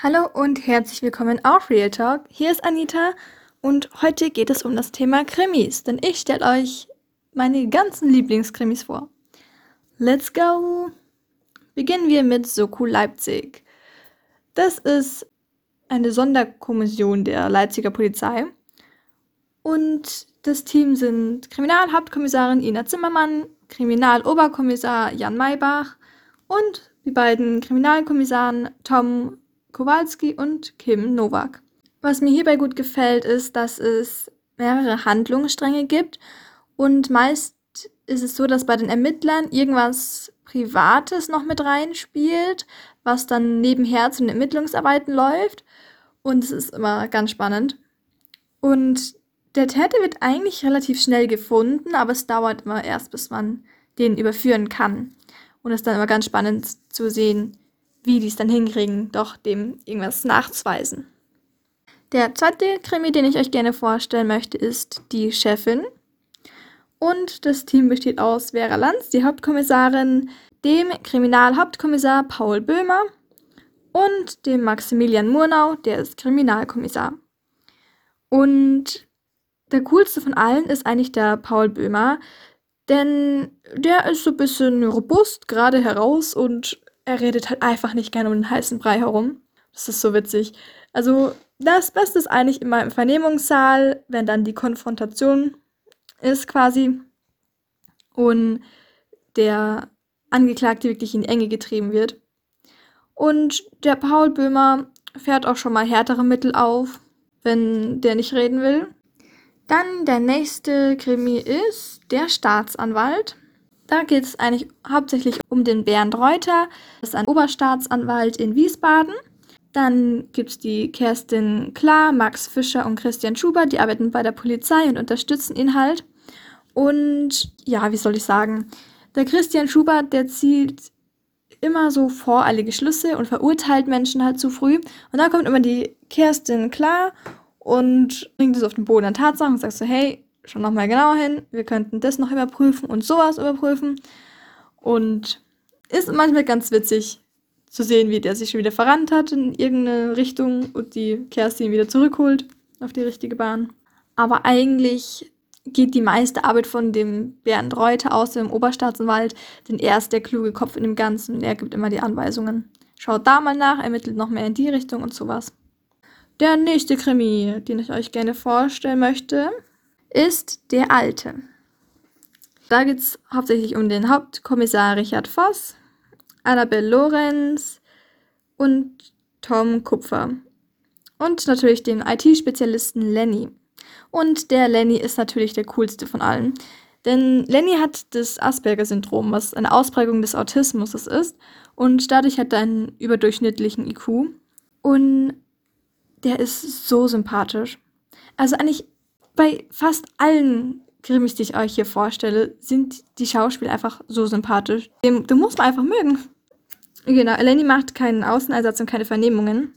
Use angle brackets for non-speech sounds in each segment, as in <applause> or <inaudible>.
Hallo und herzlich willkommen auf Real Talk. Hier ist Anita und heute geht es um das Thema Krimis, denn ich stelle euch meine ganzen Lieblingskrimis vor. Let's go! Beginnen wir mit Soku Leipzig. Das ist eine Sonderkommission der Leipziger Polizei und das Team sind Kriminalhauptkommissarin Ina Zimmermann, Kriminaloberkommissar Jan Maybach und die beiden Kriminalkommissaren Tom Kowalski und Kim Nowak. Was mir hierbei gut gefällt, ist, dass es mehrere Handlungsstränge gibt und meist ist es so, dass bei den Ermittlern irgendwas Privates noch mit reinspielt, was dann nebenher zu den Ermittlungsarbeiten läuft. Und es ist immer ganz spannend. Und der Täter wird eigentlich relativ schnell gefunden, aber es dauert immer erst, bis man den überführen kann. Und es ist dann immer ganz spannend zu sehen, wie die es dann hinkriegen, doch dem irgendwas nachzuweisen. Der zweite Krimi, den ich euch gerne vorstellen möchte, ist Die Chefin. Und das Team besteht aus Vera Lanz, die Hauptkommissarin, dem Kriminalhauptkommissar Paul Böhmer und dem Maximilian Murnau, der ist Kriminalkommissar. Und der coolste von allen ist eigentlich der Paul Böhmer, denn der ist so ein bisschen robust, gerade heraus und er redet halt einfach nicht gerne um den heißen Brei herum. Das ist so witzig. Also, das Beste ist eigentlich immer im Vernehmungssaal, wenn dann die Konfrontation ist quasi und der Angeklagte wirklich in die Enge getrieben wird. Und der Paul Böhmer fährt auch schon mal härtere Mittel auf, wenn der nicht reden will. Dann der nächste Krimi ist der Staatsanwalt. Da geht es eigentlich hauptsächlich um den Bernd Reuter. Das ist ein Oberstaatsanwalt in Wiesbaden. Dann gibt es die Kerstin Klar, Max Fischer und Christian Schubert. Die arbeiten bei der Polizei und unterstützen ihn halt. Und ja, wie soll ich sagen? Der Christian Schubert, der zieht immer so voreilige Schlüsse und verurteilt Menschen halt zu früh. Und dann kommt immer die Kerstin Klar und bringt es auf den Boden der Tatsachen und sagt so, hey, schau nochmal genauer hin, wir könnten das noch überprüfen und sowas überprüfen. Und ist manchmal ganz witzig zu sehen, wie der sich schon wieder verrannt hat in irgendeine Richtung und die Kerstin wieder zurückholt auf die richtige Bahn. Aber eigentlich geht die meiste Arbeit von dem Bernd Reuter aus, dem Oberstaatsanwalt, denn er ist der kluge Kopf in dem Ganzen und er gibt immer die Anweisungen. Schaut da mal nach, ermittelt noch mehr in die Richtung und sowas. Der nächste Krimi, den ich euch gerne vorstellen möchte, ist der Alte. Da geht es hauptsächlich um den Hauptkommissar Richard Voss, Annabelle Lorenz und Tom Kupfer. Und natürlich den IT-Spezialisten Lenny. Und der Lenny ist natürlich der coolste von allen. Denn Lenny hat das Asperger-Syndrom, was eine Ausprägung des Autismus ist. Und dadurch hat er einen überdurchschnittlichen IQ. Und der ist so sympathisch. Also eigentlich bei fast allen Krimis, die ich euch hier vorstelle, sind die Schauspieler einfach so sympathisch. Den, den muss man einfach mögen. Genau, Eleni macht keinen Außeneinsatz und keine Vernehmungen,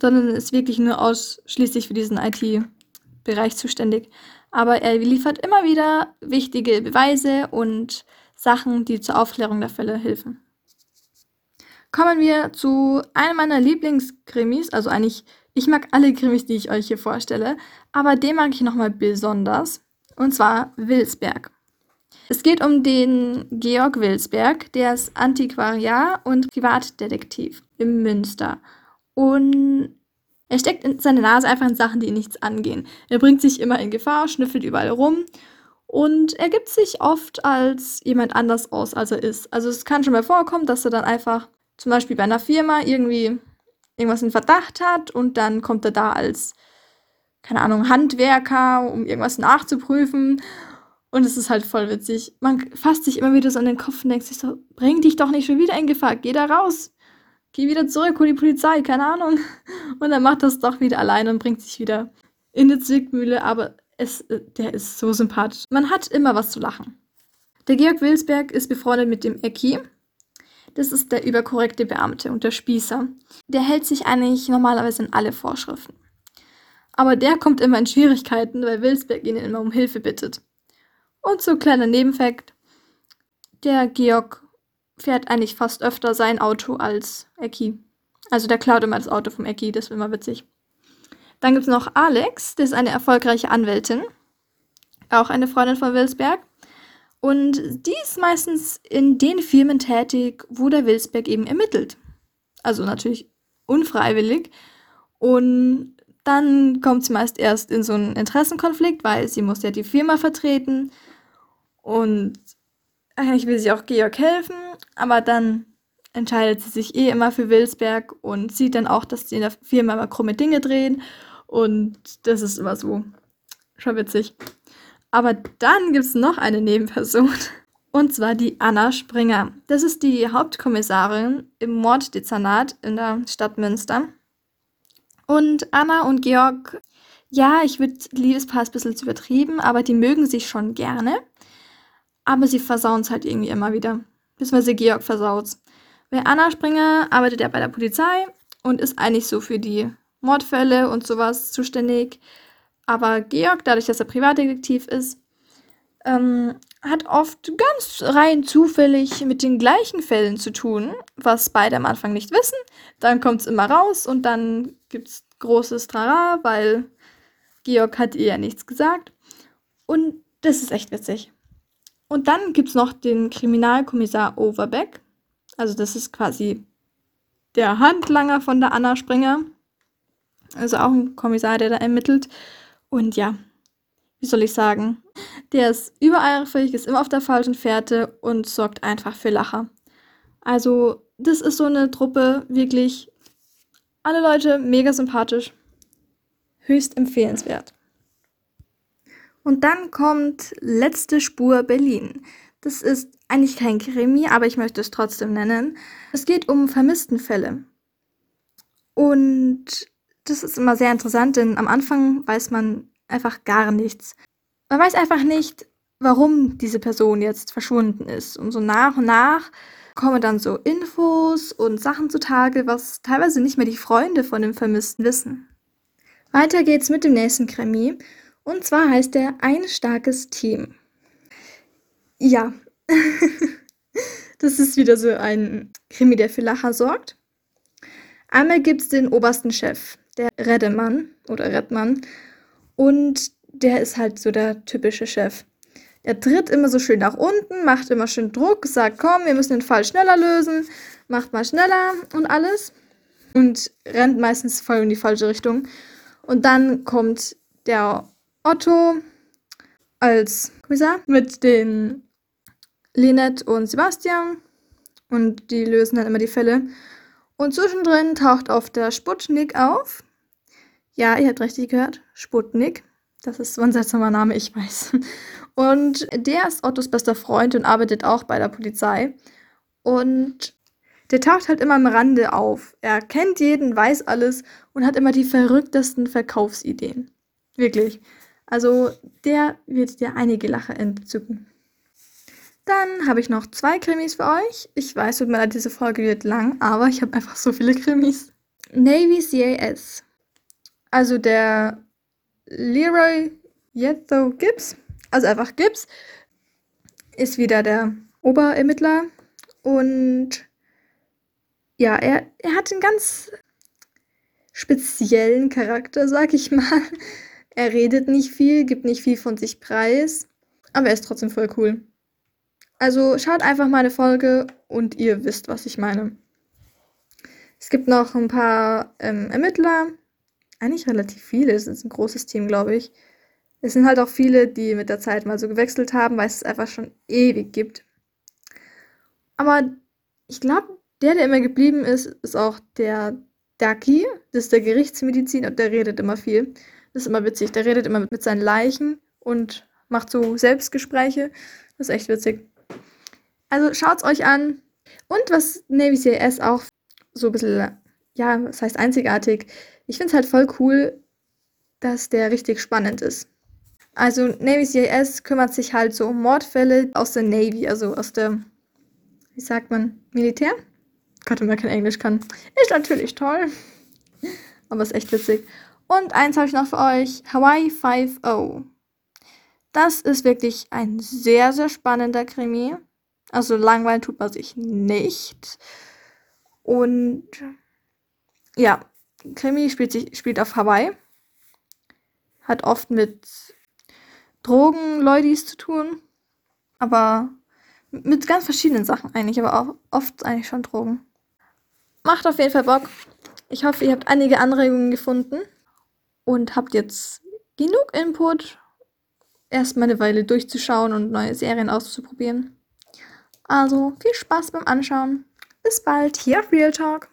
sondern ist wirklich nur ausschließlich für diesen IT-Bereich zuständig. Aber er liefert immer wieder wichtige Beweise und Sachen, die zur Aufklärung der Fälle helfen. Kommen wir zu einem meiner Lieblingskrimis, also eigentlich ich mag alle Krimis, die ich euch hier vorstelle, aber den mag ich nochmal besonders. Und zwar Wilsberg. Es geht um den Georg Wilsberg, der ist Antiquariat und Privatdetektiv im Münster. Und er steckt in seine Nase einfach in Sachen, die ihn nichts angehen. Er bringt sich immer in Gefahr, schnüffelt überall rum und er gibt sich oft als jemand anders aus, als er ist. Also es kann schon mal vorkommen, dass er dann einfach zum Beispiel bei einer Firma irgendwie irgendwas in Verdacht hat und dann kommt er da als, keine Ahnung, Handwerker, um irgendwas nachzuprüfen. Und es ist halt voll witzig. Man fasst sich immer wieder so an den Kopf und denkt sich so, bring dich doch nicht schon wieder in Gefahr, geh da raus. Geh wieder zurück, hol die Polizei, keine Ahnung. <laughs> Und dann macht das doch wieder alleine und bringt sich wieder in die Zwickmühle, aber es, der ist so sympathisch. Man hat immer was zu lachen. Der Georg Wilsberg ist befreundet mit dem Ecki, das ist der überkorrekte Beamte und der Spießer. Der hält sich eigentlich normalerweise an alle Vorschriften. Aber der kommt immer in Schwierigkeiten, weil Wilsberg ihn immer um Hilfe bittet. Und so kleiner Nebenfakt: Der Georg fährt eigentlich fast öfter sein Auto als Ecki. Also der klaut immer das Auto vom Ecki, das ist immer witzig. Dann gibt es noch Alex, das ist eine erfolgreiche Anwältin. Auch eine Freundin von Wilsberg. Und die ist meistens in den Firmen tätig, wo der Wilsberg eben ermittelt. Also natürlich unfreiwillig. Und dann kommt sie meist erst in so einen Interessenkonflikt, weil sie muss ja die Firma vertreten. Und eigentlich will sie auch Georg helfen, aber dann entscheidet sie sich eh immer für Wilsberg und sieht dann auch, dass die in der Firma immer krumme Dinge drehen. Und das ist immer so schon witzig. Aber dann gibt es noch eine Nebenperson. Und zwar die Anna Springer. Das ist die Hauptkommissarin im Morddezernat in der Stadt Münster. Und Anna und Georg, ja, ich würde Liebespaar ein bisschen zu übertrieben, aber die mögen sich schon gerne. Aber sie versauen es halt irgendwie immer wieder. Beziehungsweise Georg versaut's. Weil Anna Springer arbeitet ja bei der Polizei und ist eigentlich so für die Mordfälle und sowas zuständig. Aber Georg, dadurch, dass er Privatdetektiv ist, ähm, hat oft ganz rein zufällig mit den gleichen Fällen zu tun, was beide am Anfang nicht wissen. Dann kommt es immer raus und dann gibt es großes Trara, weil Georg hat ihr ja nichts gesagt. Und das ist echt witzig. Und dann gibt es noch den Kriminalkommissar Overbeck. Also das ist quasi der Handlanger von der Anna Springer. Also auch ein Kommissar, der da ermittelt. Und ja, wie soll ich sagen? Der ist übereifrig, ist immer auf der falschen Fährte und sorgt einfach für Lacher. Also, das ist so eine Truppe, wirklich alle Leute mega sympathisch. Höchst empfehlenswert. Und dann kommt Letzte Spur Berlin. Das ist eigentlich kein Krimi, aber ich möchte es trotzdem nennen. Es geht um Vermisstenfälle. Und das ist immer sehr interessant, denn am Anfang weiß man einfach gar nichts. Man weiß einfach nicht, warum diese Person jetzt verschwunden ist. Und so nach und nach kommen dann so Infos und Sachen zutage, was teilweise nicht mehr die Freunde von dem Vermissten wissen. Weiter geht's mit dem nächsten Krimi. Und zwar heißt er Ein starkes Team. Ja, <laughs> das ist wieder so ein Krimi, der für Lacher sorgt. Einmal gibt es den obersten Chef, der Reddemann oder Rettmann. Und der ist halt so der typische Chef. Der tritt immer so schön nach unten, macht immer schön Druck, sagt, komm, wir müssen den Fall schneller lösen, macht mal schneller und alles. Und rennt meistens voll in die falsche Richtung. Und dann kommt der Otto als Kommissar mit den Linette und Sebastian. Und die lösen dann immer die Fälle. Und zwischendrin taucht auf der Sputnik auf. Ja, ihr habt richtig gehört. Sputnik. Das ist so ein seltsamer Name, ich weiß. Und der ist Ottos bester Freund und arbeitet auch bei der Polizei. Und der taucht halt immer am Rande auf. Er kennt jeden, weiß alles und hat immer die verrücktesten Verkaufsideen. Wirklich. Also der wird dir einige Lacher entzücken. Dann habe ich noch zwei Krimis für euch. Ich weiß, tut mir leid, diese Folge wird lang, aber ich habe einfach so viele Krimis. Navy CAS. Also der Leroy Yetho Gibbs, also einfach Gibbs, ist wieder der Oberermittler und ja, er, er hat einen ganz speziellen Charakter, sag ich mal. Er redet nicht viel, gibt nicht viel von sich preis, aber er ist trotzdem voll cool. Also schaut einfach mal eine Folge und ihr wisst, was ich meine. Es gibt noch ein paar ähm, Ermittler. Eigentlich relativ viele. Es ist ein großes Team, glaube ich. Es sind halt auch viele, die mit der Zeit mal so gewechselt haben, weil es einfach schon ewig gibt. Aber ich glaube, der, der immer geblieben ist, ist auch der Ducky. Das ist der Gerichtsmediziner und der redet immer viel. Das ist immer witzig. Der redet immer mit seinen Leichen und macht so Selbstgespräche. Das ist echt witzig. Also schaut's euch an. Und was Navy CIS auch so ein bisschen, ja, das heißt einzigartig. Ich finde es halt voll cool, dass der richtig spannend ist. Also Navy CIS kümmert sich halt so um Mordfälle aus der Navy, also aus der, wie sagt man, Militär? Gott, wenn man kein Englisch kann. Ist natürlich toll. <laughs> Aber ist echt witzig. Und eins habe ich noch für euch: Hawaii 5.0. Das ist wirklich ein sehr, sehr spannender Krimi. Also langweilen tut man sich nicht. Und ja, Krimi spielt, sich, spielt auf Hawaii. Hat oft mit Drogenleudis zu tun. Aber mit ganz verschiedenen Sachen eigentlich, aber auch oft eigentlich schon Drogen. Macht auf jeden Fall Bock. Ich hoffe, ihr habt einige Anregungen gefunden und habt jetzt genug Input, erstmal eine Weile durchzuschauen und neue Serien auszuprobieren. Also viel Spaß beim Anschauen. Bis bald hier auf Real Talk.